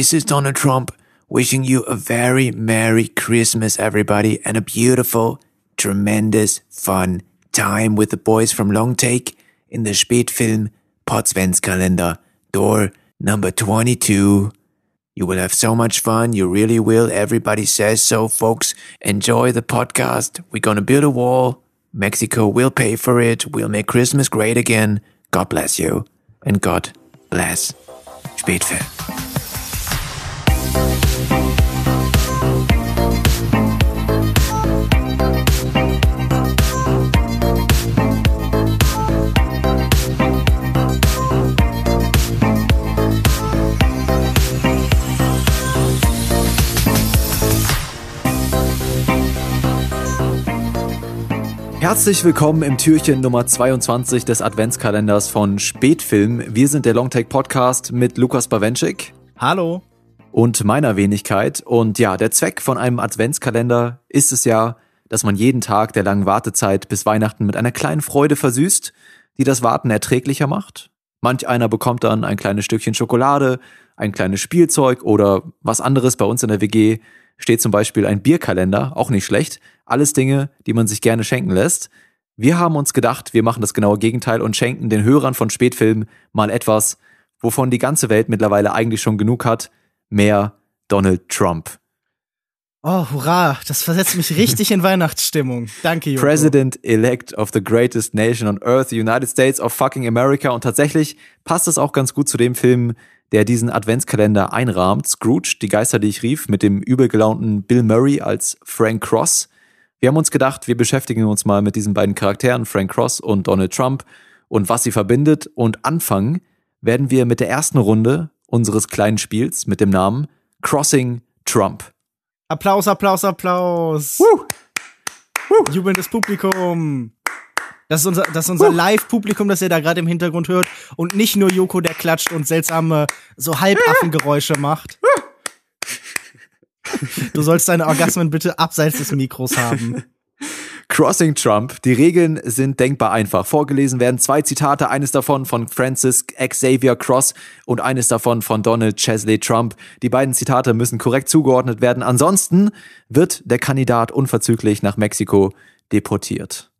This is Donald Trump wishing you a very Merry Christmas, everybody, and a beautiful, tremendous, fun time with the boys from Long Take in the Spätfilm Potsventskalender, door number 22. You will have so much fun. You really will. Everybody says so, folks. Enjoy the podcast. We're going to build a wall. Mexico will pay for it. We'll make Christmas great again. God bless you. And God bless Spätfilm. Herzlich willkommen im Türchen Nummer 22 des Adventskalenders von Spätfilm. Wir sind der Longtake Podcast mit Lukas Bawenschik. Hallo. Und meiner Wenigkeit. Und ja, der Zweck von einem Adventskalender ist es ja, dass man jeden Tag der langen Wartezeit bis Weihnachten mit einer kleinen Freude versüßt, die das Warten erträglicher macht. Manch einer bekommt dann ein kleines Stückchen Schokolade, ein kleines Spielzeug oder was anderes bei uns in der WG steht zum Beispiel ein Bierkalender, auch nicht schlecht. Alles Dinge, die man sich gerne schenken lässt. Wir haben uns gedacht, wir machen das genaue Gegenteil und schenken den Hörern von Spätfilmen mal etwas, wovon die ganze Welt mittlerweile eigentlich schon genug hat. Mehr Donald Trump. Oh, hurra, das versetzt mich richtig in Weihnachtsstimmung. Danke, Joko. President-elect of the greatest nation on earth, the United States of fucking America. Und tatsächlich passt es auch ganz gut zu dem Film, der diesen Adventskalender einrahmt. Scrooge, die Geister, die ich rief, mit dem übel gelaunten Bill Murray als Frank Cross. Wir haben uns gedacht, wir beschäftigen uns mal mit diesen beiden Charakteren, Frank Cross und Donald Trump, und was sie verbindet. Und anfangen werden wir mit der ersten Runde unseres kleinen Spiels mit dem Namen Crossing Trump. Applaus, Applaus, Applaus. Woo! Woo. Jubelndes Publikum. Das ist unser, das ist unser Live-Publikum, das ihr da gerade im Hintergrund hört. Und nicht nur Joko, der klatscht und seltsame, so Halbaffengeräusche macht. Du sollst deine Orgasmen bitte abseits des Mikros haben. Crossing Trump. Die Regeln sind denkbar einfach. Vorgelesen werden zwei Zitate, eines davon von Francis Xavier Cross und eines davon von Donald Chesley Trump. Die beiden Zitate müssen korrekt zugeordnet werden. Ansonsten wird der Kandidat unverzüglich nach Mexiko deportiert.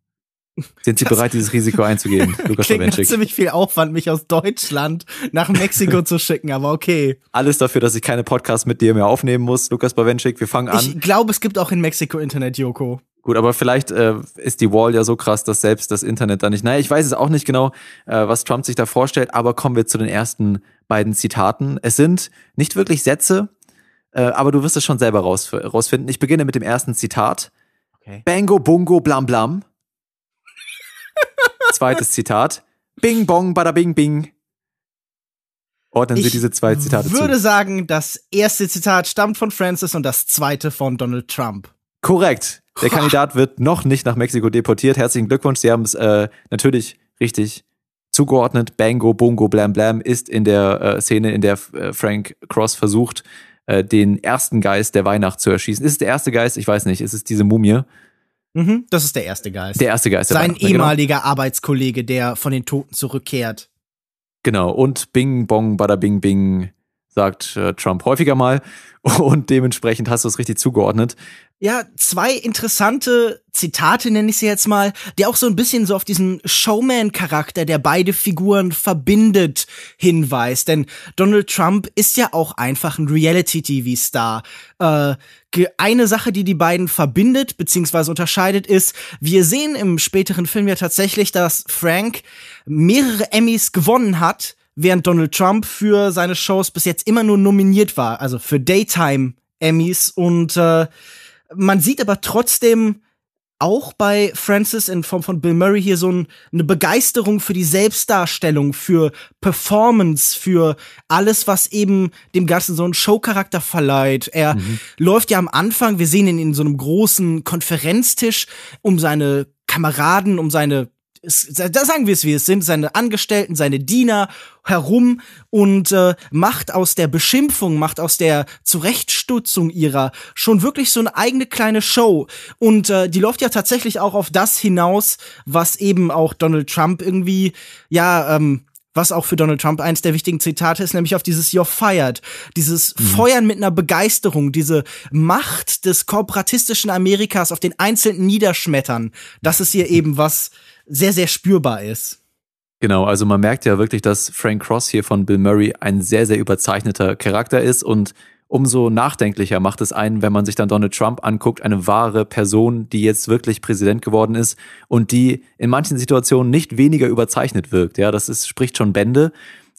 Sind Sie das bereit, dieses Risiko einzugehen, Lukas Klingt ziemlich viel Aufwand, mich aus Deutschland nach Mexiko zu schicken, aber okay. Alles dafür, dass ich keine Podcasts mit dir mehr aufnehmen muss, Lukas Bawenschik. Wir fangen an. Ich glaube, es gibt auch in Mexiko Internet, Joko. Gut, aber vielleicht äh, ist die Wall ja so krass, dass selbst das Internet da nicht. Naja, ich weiß es auch nicht genau, äh, was Trump sich da vorstellt, aber kommen wir zu den ersten beiden Zitaten. Es sind nicht wirklich Sätze, äh, aber du wirst es schon selber raus, rausfinden. Ich beginne mit dem ersten Zitat. Okay. Bango, bungo, blam, blam. Zweites Zitat. Bing bong, bada bing bing. Ordnen Sie ich diese zwei Zitate zu. Ich würde sagen, das erste Zitat stammt von Francis und das zweite von Donald Trump. Korrekt. Der Kandidat wird noch nicht nach Mexiko deportiert. Herzlichen Glückwunsch. Sie haben es äh, natürlich richtig zugeordnet. Bango, Bungo, Blam Blam ist in der äh, Szene, in der äh, Frank Cross versucht, äh, den ersten Geist der Weihnacht zu erschießen. Ist es der erste Geist? Ich weiß nicht. Ist es diese Mumie? Mhm, das ist der erste Geist. Der erste Geist. Sein genau. ehemaliger Arbeitskollege, der von den Toten zurückkehrt. Genau, und Bing, Bong, Bada Bing, Bing, sagt äh, Trump häufiger mal. Und dementsprechend hast du es richtig zugeordnet. Ja, zwei interessante Zitate nenne ich sie jetzt mal, die auch so ein bisschen so auf diesen Showman-Charakter, der beide Figuren verbindet, hinweist. Denn Donald Trump ist ja auch einfach ein Reality-TV-Star. Äh, eine Sache, die die beiden verbindet bzw. unterscheidet, ist, wir sehen im späteren Film ja tatsächlich, dass Frank mehrere Emmys gewonnen hat, während Donald Trump für seine Shows bis jetzt immer nur nominiert war, also für Daytime Emmys und äh, man sieht aber trotzdem auch bei Francis in Form von Bill Murray hier so ein, eine Begeisterung für die Selbstdarstellung, für Performance, für alles, was eben dem Ganzen so einen Showcharakter verleiht. Er mhm. läuft ja am Anfang, wir sehen ihn in so einem großen Konferenztisch um seine Kameraden, um seine da sagen wir es wie es sind, seine Angestellten, seine Diener herum und äh, macht aus der Beschimpfung, macht aus der Zurechtstutzung ihrer schon wirklich so eine eigene kleine Show. Und äh, die läuft ja tatsächlich auch auf das hinaus, was eben auch Donald Trump irgendwie, ja, ähm, was auch für Donald Trump eins der wichtigen Zitate ist, nämlich auf dieses You're fired, dieses mhm. Feuern mit einer Begeisterung, diese Macht des kooperatistischen Amerikas auf den Einzelnen niederschmettern. Das ist hier eben was sehr, sehr spürbar ist. Genau, also man merkt ja wirklich, dass Frank Cross hier von Bill Murray ein sehr, sehr überzeichneter Charakter ist und umso nachdenklicher macht es einen, wenn man sich dann Donald Trump anguckt, eine wahre Person, die jetzt wirklich Präsident geworden ist und die in manchen Situationen nicht weniger überzeichnet wirkt. Ja, das ist, spricht schon Bände.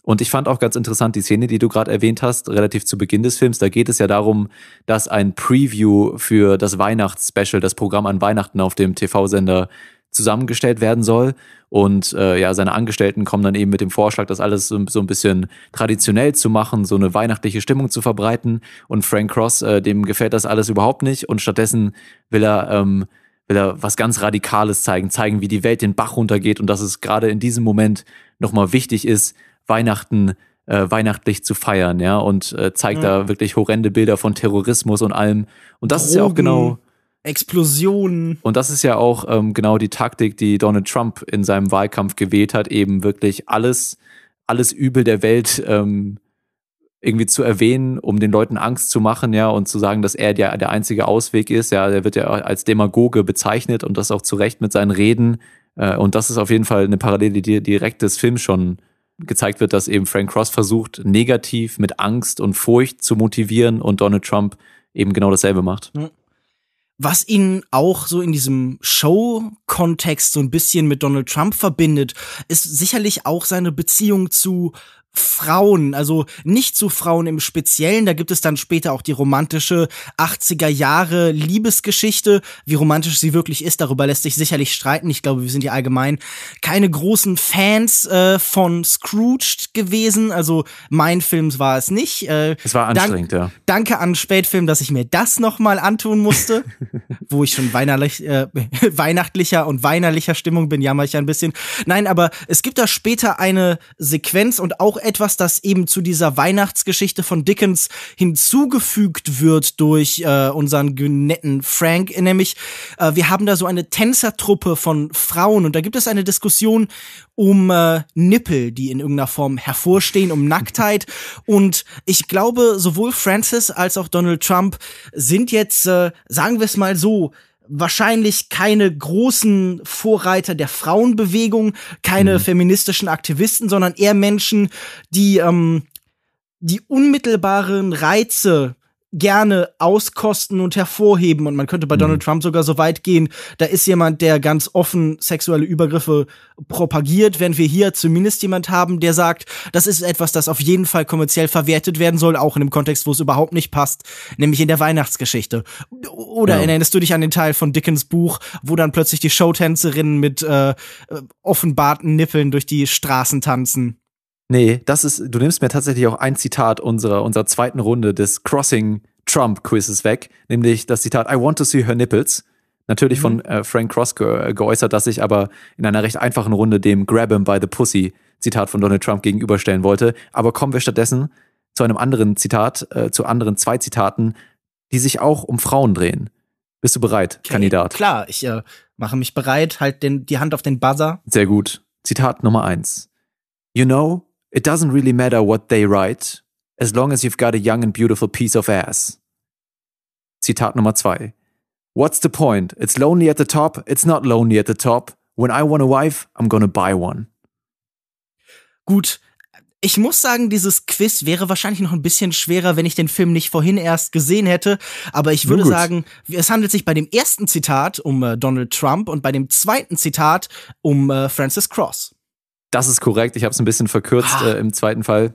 Und ich fand auch ganz interessant die Szene, die du gerade erwähnt hast, relativ zu Beginn des Films. Da geht es ja darum, dass ein Preview für das Weihnachtsspecial, das Programm an Weihnachten auf dem TV-Sender zusammengestellt werden soll. Und äh, ja, seine Angestellten kommen dann eben mit dem Vorschlag, das alles so, so, ein bisschen traditionell zu machen, so eine weihnachtliche Stimmung zu verbreiten. Und Frank Cross, äh, dem gefällt das alles überhaupt nicht. Und stattdessen will er, ähm, will er was ganz Radikales zeigen, zeigen, wie die Welt den Bach runtergeht und dass es gerade in diesem Moment nochmal wichtig ist, Weihnachten äh, weihnachtlich zu feiern, ja, und äh, zeigt mhm. da wirklich horrende Bilder von Terrorismus und allem. Und das Drogen. ist ja auch genau Explosionen. Und das ist ja auch ähm, genau die Taktik, die Donald Trump in seinem Wahlkampf gewählt hat, eben wirklich alles, alles Übel der Welt ähm, irgendwie zu erwähnen, um den Leuten Angst zu machen, ja, und zu sagen, dass er der, der einzige Ausweg ist. Ja, der wird ja als Demagoge bezeichnet und das auch zu Recht mit seinen Reden. Äh, und das ist auf jeden Fall eine Parallele, die direkt des Films schon gezeigt wird, dass eben Frank Cross versucht, negativ mit Angst und Furcht zu motivieren und Donald Trump eben genau dasselbe macht. Mhm was ihn auch so in diesem Show-Kontext so ein bisschen mit Donald Trump verbindet, ist sicherlich auch seine Beziehung zu Frauen, also nicht zu Frauen im Speziellen. Da gibt es dann später auch die romantische 80er Jahre Liebesgeschichte. Wie romantisch sie wirklich ist, darüber lässt sich sicherlich streiten. Ich glaube, wir sind ja allgemein keine großen Fans äh, von Scrooge gewesen. Also mein Film war es nicht. Äh, es war anstrengend, dank, ja. Danke an Spätfilm, dass ich mir das nochmal antun musste, wo ich schon weihnachtlich, äh, weihnachtlicher und weinerlicher Stimmung bin, jammer ich ein bisschen. Nein, aber es gibt da später eine Sequenz und auch etwas, das eben zu dieser Weihnachtsgeschichte von Dickens hinzugefügt wird durch äh, unseren netten Frank, nämlich äh, wir haben da so eine Tänzertruppe von Frauen und da gibt es eine Diskussion um äh, Nippel, die in irgendeiner Form hervorstehen, um Nacktheit. Und ich glaube, sowohl Francis als auch Donald Trump sind jetzt, äh, sagen wir es mal so, wahrscheinlich keine großen Vorreiter der Frauenbewegung, keine mhm. feministischen Aktivisten, sondern eher Menschen, die ähm, die unmittelbaren Reize gerne auskosten und hervorheben. Und man könnte bei mhm. Donald Trump sogar so weit gehen, da ist jemand, der ganz offen sexuelle Übergriffe propagiert, während wir hier zumindest jemand haben, der sagt, das ist etwas, das auf jeden Fall kommerziell verwertet werden soll, auch in einem Kontext, wo es überhaupt nicht passt, nämlich in der Weihnachtsgeschichte. Oder ja. erinnerst du dich an den Teil von Dickens Buch, wo dann plötzlich die Showtänzerinnen mit äh, offenbarten Nippeln durch die Straßen tanzen? Nee, das ist, du nimmst mir tatsächlich auch ein Zitat unserer, unserer zweiten Runde des Crossing Trump Quizzes weg, nämlich das Zitat I want to see her nipples. Natürlich mhm. von äh, Frank Cross ge geäußert, dass ich aber in einer recht einfachen Runde dem Grab him by the pussy Zitat von Donald Trump gegenüberstellen wollte. Aber kommen wir stattdessen zu einem anderen Zitat, äh, zu anderen zwei Zitaten, die sich auch um Frauen drehen. Bist du bereit, okay, Kandidat? Klar, ich äh, mache mich bereit, halt den, die Hand auf den Buzzer. Sehr gut. Zitat Nummer eins. You know, It doesn't really matter what they write, as long as you've got a young and beautiful piece of ass. Zitat Nummer zwei. What's the point? It's lonely at the top, it's not lonely at the top. When I want a wife, I'm gonna buy one. Gut, ich muss sagen, dieses Quiz wäre wahrscheinlich noch ein bisschen schwerer, wenn ich den Film nicht vorhin erst gesehen hätte. Aber ich würde sagen, es handelt sich bei dem ersten Zitat um äh, Donald Trump und bei dem zweiten Zitat um äh, Francis Cross. Das ist korrekt. Ich habe es ein bisschen verkürzt ah. äh, im zweiten Fall.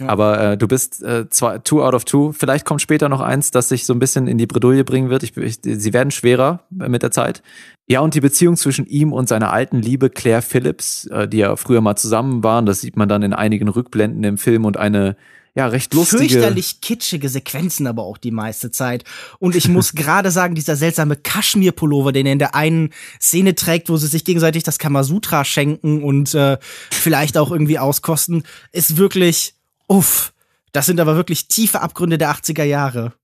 Ja. Aber äh, du bist äh, zwei, two out of two. Vielleicht kommt später noch eins, das sich so ein bisschen in die Bredouille bringen wird. Ich, ich, sie werden schwerer mit der Zeit. Ja, und die Beziehung zwischen ihm und seiner alten Liebe Claire Phillips, äh, die ja früher mal zusammen waren, das sieht man dann in einigen Rückblenden im Film und eine ja, recht lustige. Fürchterlich kitschige Sequenzen aber auch die meiste Zeit. Und ich muss gerade sagen, dieser seltsame Kaschmir-Pullover, den er in der einen Szene trägt, wo sie sich gegenseitig das Kamasutra schenken und äh, vielleicht auch irgendwie auskosten, ist wirklich, uff. Das sind aber wirklich tiefe Abgründe der 80er Jahre.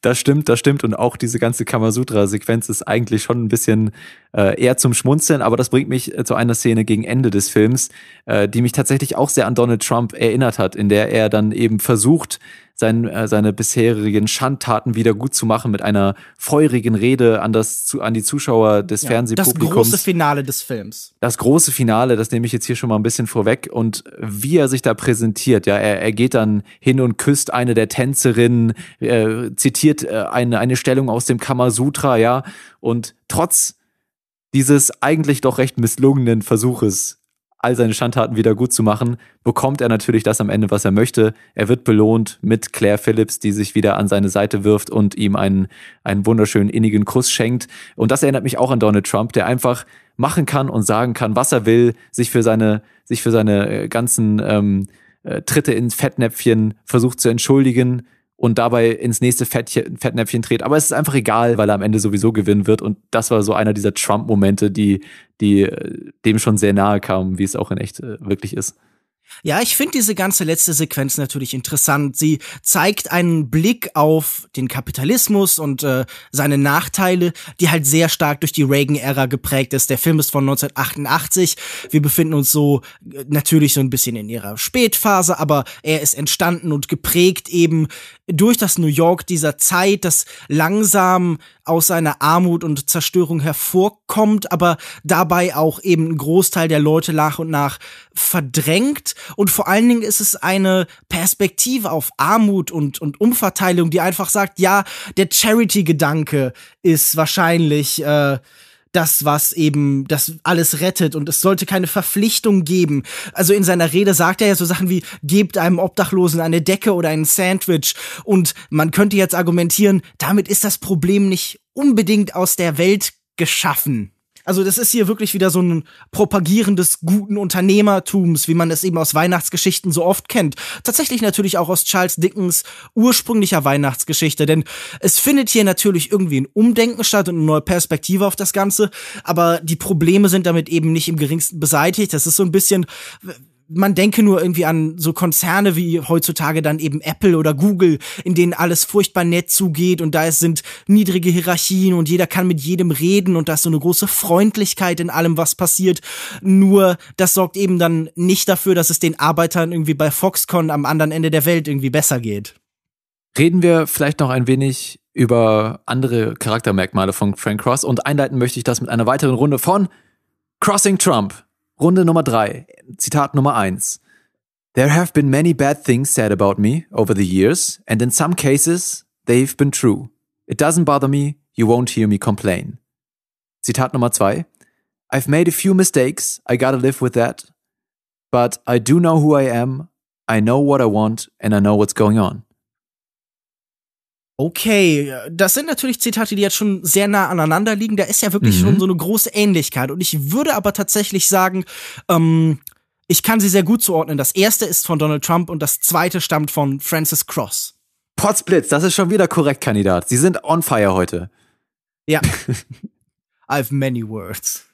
Das stimmt, das stimmt. Und auch diese ganze Kamasutra-Sequenz ist eigentlich schon ein bisschen äh, eher zum Schmunzeln, aber das bringt mich äh, zu einer Szene gegen Ende des Films, äh, die mich tatsächlich auch sehr an Donald Trump erinnert hat, in der er dann eben versucht, sein, äh, seine bisherigen Schandtaten wieder gut zu machen mit einer feurigen Rede an, das, zu, an die Zuschauer des ja, Fernsehpublikums. Das große Finale des Films. Das große Finale, das nehme ich jetzt hier schon mal ein bisschen vorweg. Und wie er sich da präsentiert, ja, er, er geht dann hin und küsst eine der Tänzerinnen, äh, zitiert äh, eine, eine Stellung aus dem Kamasutra, ja, und trotz dieses eigentlich doch recht misslungenen Versuches, all seine Schandtaten wieder gut zu machen, bekommt er natürlich das am Ende, was er möchte. Er wird belohnt mit Claire Phillips, die sich wieder an seine Seite wirft und ihm einen, einen wunderschönen innigen Kuss schenkt. Und das erinnert mich auch an Donald Trump, der einfach machen kann und sagen kann, was er will, sich für seine, sich für seine äh, ganzen ähm, äh, Tritte ins Fettnäpfchen versucht zu entschuldigen, und dabei ins nächste Fettchen, Fettnäpfchen dreht. Aber es ist einfach egal, weil er am Ende sowieso gewinnen wird. Und das war so einer dieser Trump-Momente, die, die äh, dem schon sehr nahe kamen, wie es auch in echt äh, wirklich ist. Ja, ich finde diese ganze letzte Sequenz natürlich interessant. Sie zeigt einen Blick auf den Kapitalismus und äh, seine Nachteile, die halt sehr stark durch die Reagan-Ära geprägt ist. Der Film ist von 1988. Wir befinden uns so äh, natürlich so ein bisschen in ihrer Spätphase, aber er ist entstanden und geprägt eben durch das New York dieser Zeit, das langsam aus seiner Armut und Zerstörung hervorkommt, aber dabei auch eben ein Großteil der Leute nach und nach verdrängt. Und vor allen Dingen ist es eine Perspektive auf Armut und, und Umverteilung, die einfach sagt, ja, der Charity-Gedanke ist wahrscheinlich äh, das, was eben das alles rettet und es sollte keine Verpflichtung geben. Also in seiner Rede sagt er ja so Sachen wie, gebt einem Obdachlosen eine Decke oder ein Sandwich und man könnte jetzt argumentieren, damit ist das Problem nicht unbedingt aus der Welt geschaffen. Also das ist hier wirklich wieder so ein Propagieren des guten Unternehmertums, wie man es eben aus Weihnachtsgeschichten so oft kennt. Tatsächlich natürlich auch aus Charles Dickens ursprünglicher Weihnachtsgeschichte, denn es findet hier natürlich irgendwie ein Umdenken statt und eine neue Perspektive auf das Ganze, aber die Probleme sind damit eben nicht im geringsten beseitigt. Das ist so ein bisschen man denke nur irgendwie an so Konzerne wie heutzutage dann eben Apple oder Google, in denen alles furchtbar nett zugeht und da sind niedrige Hierarchien und jeder kann mit jedem reden und da ist so eine große Freundlichkeit in allem, was passiert. Nur das sorgt eben dann nicht dafür, dass es den Arbeitern irgendwie bei Foxconn am anderen Ende der Welt irgendwie besser geht. Reden wir vielleicht noch ein wenig über andere Charaktermerkmale von Frank Cross und einleiten möchte ich das mit einer weiteren Runde von Crossing Trump. Runde Nummer drei, Zitat Nummer eins. There have been many bad things said about me over the years, and in some cases, they've been true. It doesn't bother me, you won't hear me complain. Zitat Nummer zwei. I've made a few mistakes, I gotta live with that. But I do know who I am, I know what I want, and I know what's going on. Okay, das sind natürlich Zitate, die jetzt schon sehr nah aneinander liegen. Da ist ja wirklich mhm. schon so eine große Ähnlichkeit. Und ich würde aber tatsächlich sagen, ähm, ich kann sie sehr gut zuordnen. Das erste ist von Donald Trump und das zweite stammt von Francis Cross. Potzblitz, das ist schon wieder korrekt, Kandidat. Sie sind on fire heute. Ja. I have many words.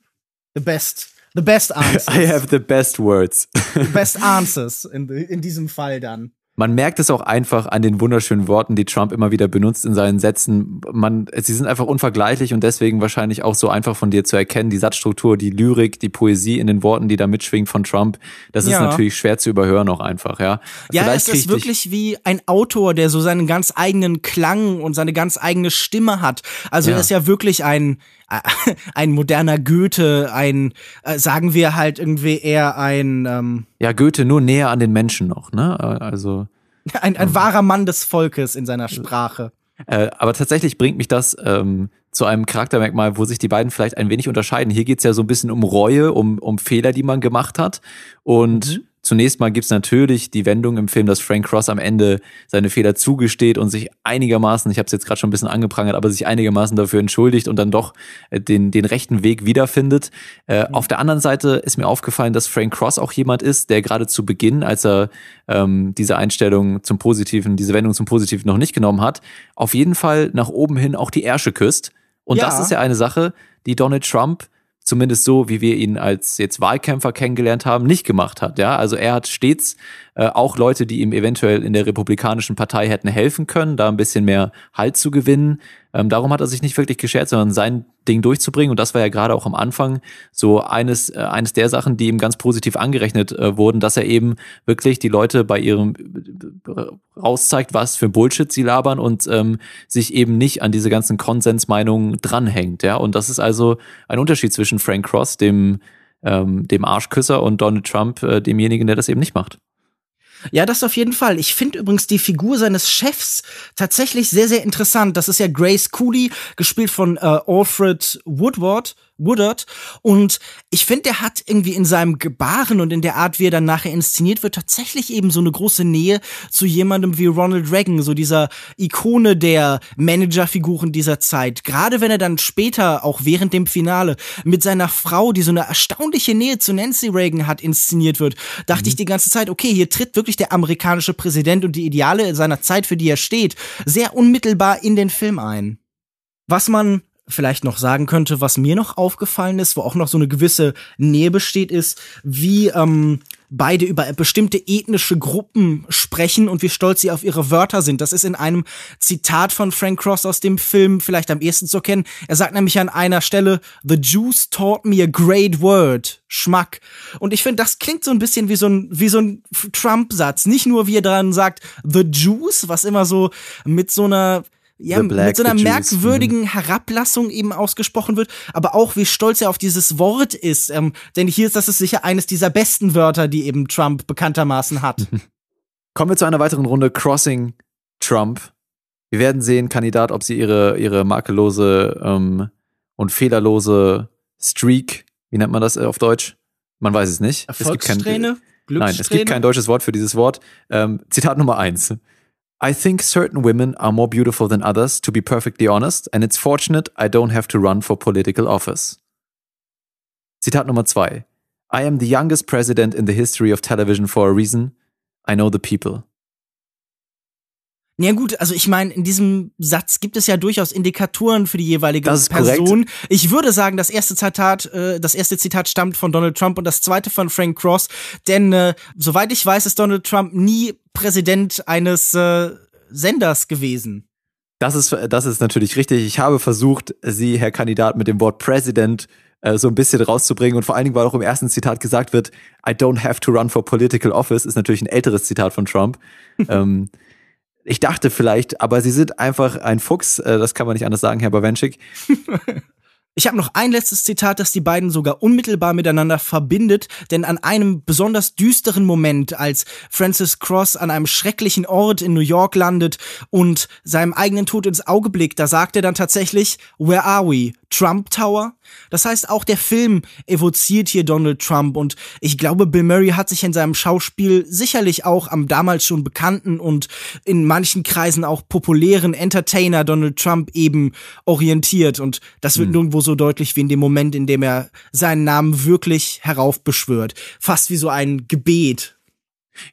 The best. The best answers. I have the best words. the best answers in, in diesem Fall dann. Man merkt es auch einfach an den wunderschönen Worten, die Trump immer wieder benutzt in seinen Sätzen. Man, sie sind einfach unvergleichlich und deswegen wahrscheinlich auch so einfach von dir zu erkennen. Die Satzstruktur, die Lyrik, die Poesie in den Worten, die da mitschwingt von Trump, das ja. ist natürlich schwer zu überhören auch einfach, ja. Ja, Vielleicht es ist wirklich wie ein Autor, der so seinen ganz eigenen Klang und seine ganz eigene Stimme hat. Also ja. er ist ja wirklich ein, ein moderner Goethe, ein, äh, sagen wir halt irgendwie eher ein. Ähm, ja, Goethe nur näher an den Menschen noch, ne? Also. Ein, ein ähm, wahrer Mann des Volkes in seiner Sprache. Äh, aber tatsächlich bringt mich das ähm, zu einem Charaktermerkmal, wo sich die beiden vielleicht ein wenig unterscheiden. Hier geht's ja so ein bisschen um Reue, um, um Fehler, die man gemacht hat. Und mhm zunächst mal gibt's natürlich die Wendung im Film, dass Frank Cross am Ende seine Fehler zugesteht und sich einigermaßen, ich habe es jetzt gerade schon ein bisschen angeprangert, aber sich einigermaßen dafür entschuldigt und dann doch äh, den, den rechten Weg wiederfindet. Äh, mhm. Auf der anderen Seite ist mir aufgefallen, dass Frank Cross auch jemand ist, der gerade zu Beginn, als er ähm, diese Einstellung zum Positiven, diese Wendung zum Positiven noch nicht genommen hat, auf jeden Fall nach oben hin auch die Ärsche küsst. Und ja. das ist ja eine Sache, die Donald Trump zumindest so, wie wir ihn als jetzt Wahlkämpfer kennengelernt haben, nicht gemacht hat. Ja, also er hat stets äh, auch Leute, die ihm eventuell in der Republikanischen Partei hätten helfen können, da ein bisschen mehr Halt zu gewinnen. Ähm, darum hat er sich nicht wirklich geschert, sondern sein Ding durchzubringen. Und das war ja gerade auch am Anfang so eines, äh, eines der Sachen, die ihm ganz positiv angerechnet äh, wurden, dass er eben wirklich die Leute bei ihrem äh, rauszeigt, was für Bullshit sie labern und ähm, sich eben nicht an diese ganzen Konsensmeinungen dranhängt. Ja, und das ist also ein Unterschied zwischen Frank Cross, dem ähm, dem Arschküsser und Donald Trump, äh, demjenigen, der das eben nicht macht. Ja, das auf jeden Fall. Ich finde übrigens die Figur seines Chefs tatsächlich sehr, sehr interessant. Das ist ja Grace Cooley, gespielt von äh, Alfred Woodward. Woodard. Und ich finde, der hat irgendwie in seinem Gebaren und in der Art, wie er dann nachher inszeniert wird, tatsächlich eben so eine große Nähe zu jemandem wie Ronald Reagan, so dieser Ikone der Managerfiguren dieser Zeit. Gerade wenn er dann später, auch während dem Finale, mit seiner Frau, die so eine erstaunliche Nähe zu Nancy Reagan hat, inszeniert wird, dachte mhm. ich die ganze Zeit, okay, hier tritt wirklich der amerikanische Präsident und die Ideale seiner Zeit, für die er steht, sehr unmittelbar in den Film ein. Was man vielleicht noch sagen könnte, was mir noch aufgefallen ist, wo auch noch so eine gewisse Nähe besteht, ist, wie ähm, beide über bestimmte ethnische Gruppen sprechen und wie stolz sie auf ihre Wörter sind. Das ist in einem Zitat von Frank Cross aus dem Film vielleicht am ehesten zu erkennen. Er sagt nämlich an einer Stelle, The Jews taught me a great word. Schmack. Und ich finde, das klingt so ein bisschen wie so ein, wie so ein Trump-Satz. Nicht nur, wie er dran sagt, The Jews, was immer so mit so einer ja, mit so einer merkwürdigen mhm. Herablassung eben ausgesprochen wird, aber auch wie stolz er auf dieses Wort ist. Ähm, denn hier ist das ist sicher eines dieser besten Wörter, die eben Trump bekanntermaßen hat. Kommen wir zu einer weiteren Runde Crossing Trump. Wir werden sehen, Kandidat, ob sie ihre, ihre makellose ähm, und fehlerlose Streak, wie nennt man das auf Deutsch? Man weiß es nicht. Es gibt kein, Nein, es gibt kein deutsches Wort für dieses Wort. Ähm, Zitat Nummer eins. I think certain women are more beautiful than others, to be perfectly honest, and it's fortunate I don't have to run for political office. Zitat Nummer zwei. I am the youngest president in the history of television for a reason. I know the people. Ja gut, also ich meine, in diesem Satz gibt es ja durchaus Indikatoren für die jeweilige Person. Korrekt. Ich würde sagen, das erste Zitat, äh, das erste Zitat stammt von Donald Trump und das zweite von Frank Cross, denn äh, soweit ich weiß, ist Donald Trump nie Präsident eines äh, Senders gewesen. Das ist, das ist natürlich richtig. Ich habe versucht, Sie, Herr Kandidat, mit dem Wort President äh, so ein bisschen rauszubringen und vor allen Dingen, weil auch im ersten Zitat gesagt wird, I don't have to run for political office, ist natürlich ein älteres Zitat von Trump. ähm, ich dachte vielleicht, aber sie sind einfach ein Fuchs, äh, das kann man nicht anders sagen, Herr Bawenschik. Ich habe noch ein letztes Zitat, das die beiden sogar unmittelbar miteinander verbindet, denn an einem besonders düsteren Moment, als Francis Cross an einem schrecklichen Ort in New York landet und seinem eigenen Tod ins Auge blickt, da sagt er dann tatsächlich, Where are we? Trump Tower? Das heißt, auch der Film evoziert hier Donald Trump und ich glaube, Bill Murray hat sich in seinem Schauspiel sicherlich auch am damals schon bekannten und in manchen Kreisen auch populären Entertainer Donald Trump eben orientiert und das wird hm. nirgendwo so deutlich wie in dem Moment, in dem er seinen Namen wirklich heraufbeschwört. Fast wie so ein Gebet.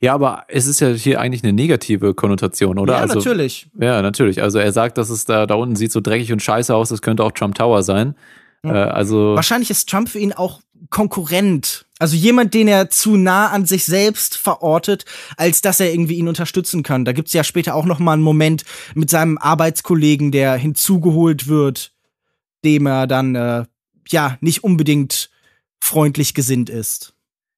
Ja, aber es ist ja hier eigentlich eine negative Konnotation, oder? Ja, also, natürlich. Ja, natürlich. Also er sagt, dass es da, da unten sieht so dreckig und scheiße aus, das könnte auch Trump Tower sein. Äh, also Wahrscheinlich ist Trump für ihn auch Konkurrent. Also jemand, den er zu nah an sich selbst verortet, als dass er irgendwie ihn unterstützen kann. Da gibt's ja später auch noch mal einen Moment mit seinem Arbeitskollegen, der hinzugeholt wird, dem er dann äh, ja nicht unbedingt freundlich gesinnt ist.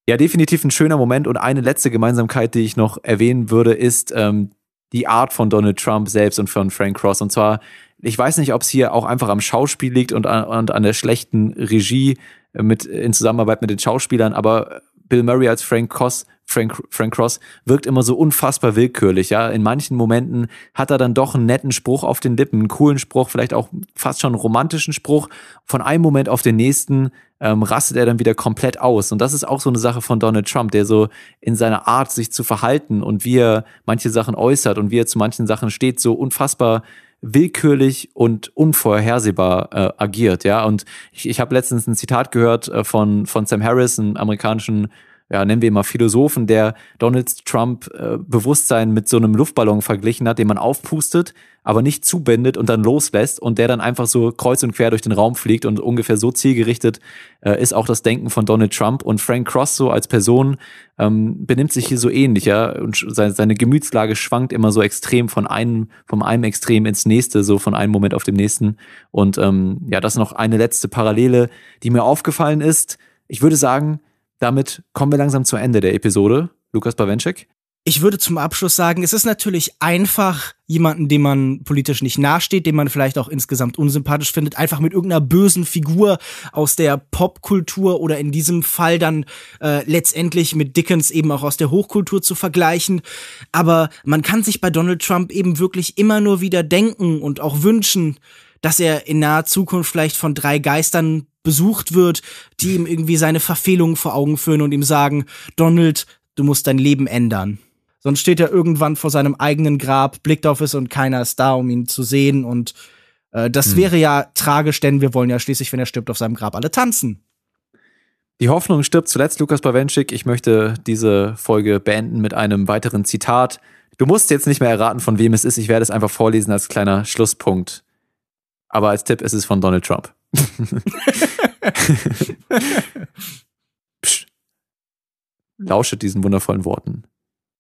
Ja, definitiv ein schöner Moment und eine letzte Gemeinsamkeit, die ich noch erwähnen würde, ist ähm, die Art von Donald Trump selbst und von Frank Cross. Und zwar ich weiß nicht, ob es hier auch einfach am Schauspiel liegt und an, und an der schlechten Regie mit, in Zusammenarbeit mit den Schauspielern, aber Bill Murray als Frank Cross, Frank, Frank Cross wirkt immer so unfassbar willkürlich, ja. In manchen Momenten hat er dann doch einen netten Spruch auf den Lippen, einen coolen Spruch, vielleicht auch fast schon einen romantischen Spruch. Von einem Moment auf den nächsten ähm, rastet er dann wieder komplett aus. Und das ist auch so eine Sache von Donald Trump, der so in seiner Art, sich zu verhalten und wie er manche Sachen äußert und wie er zu manchen Sachen steht, so unfassbar willkürlich und unvorhersehbar äh, agiert, ja. Und ich, ich habe letztens ein Zitat gehört äh, von, von Sam Harris, einem amerikanischen ja, nennen wir mal Philosophen, der Donald Trump äh, Bewusstsein mit so einem Luftballon verglichen hat, den man aufpustet, aber nicht zubindet und dann loslässt und der dann einfach so kreuz und quer durch den Raum fliegt und ungefähr so zielgerichtet äh, ist auch das Denken von Donald Trump und Frank Cross so als Person ähm, benimmt sich hier so ähnlich, ja, und seine, seine Gemütslage schwankt immer so extrem von einem, vom einem Extrem ins nächste, so von einem Moment auf dem nächsten und ähm, ja, das noch eine letzte Parallele, die mir aufgefallen ist. Ich würde sagen, damit kommen wir langsam zu Ende der Episode. Lukas Bawenschek. Ich würde zum Abschluss sagen, es ist natürlich einfach, jemanden, dem man politisch nicht nahesteht, den man vielleicht auch insgesamt unsympathisch findet, einfach mit irgendeiner bösen Figur aus der Popkultur oder in diesem Fall dann äh, letztendlich mit Dickens eben auch aus der Hochkultur zu vergleichen. Aber man kann sich bei Donald Trump eben wirklich immer nur wieder denken und auch wünschen, dass er in naher Zukunft vielleicht von drei Geistern besucht wird, die ihm irgendwie seine Verfehlungen vor Augen führen und ihm sagen, Donald, du musst dein Leben ändern. Sonst steht er irgendwann vor seinem eigenen Grab, blickt auf es und keiner ist da, um ihn zu sehen. Und äh, das hm. wäre ja tragisch, denn wir wollen ja schließlich, wenn er stirbt, auf seinem Grab alle tanzen. Die Hoffnung stirbt zuletzt, Lukas Bawenschik. Ich möchte diese Folge beenden mit einem weiteren Zitat. Du musst jetzt nicht mehr erraten, von wem es ist. Ich werde es einfach vorlesen als kleiner Schlusspunkt. Aber als Tipp ist es von Donald Trump. Psch. Lauschet diesen wundervollen Worten.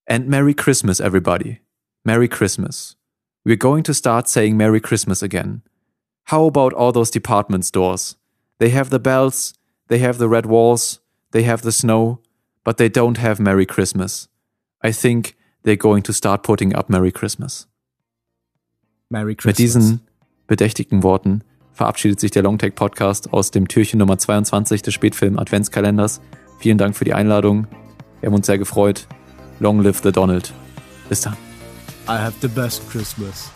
And Merry Christmas, everybody. Merry Christmas. We're going to start saying Merry Christmas again. How about all those department stores? They have the bells, they have the red walls, they have the snow, but they don't have Merry Christmas. I think they're going to start putting up Merry Christmas. Merry Christmas. Mit diesen bedächtigen Worten verabschiedet sich der Longtake Podcast aus dem Türchen Nummer 22 des Spätfilm Adventskalenders. Vielen Dank für die Einladung. Wir haben uns sehr gefreut. Long live the Donald. Bis dann. I have the best Christmas.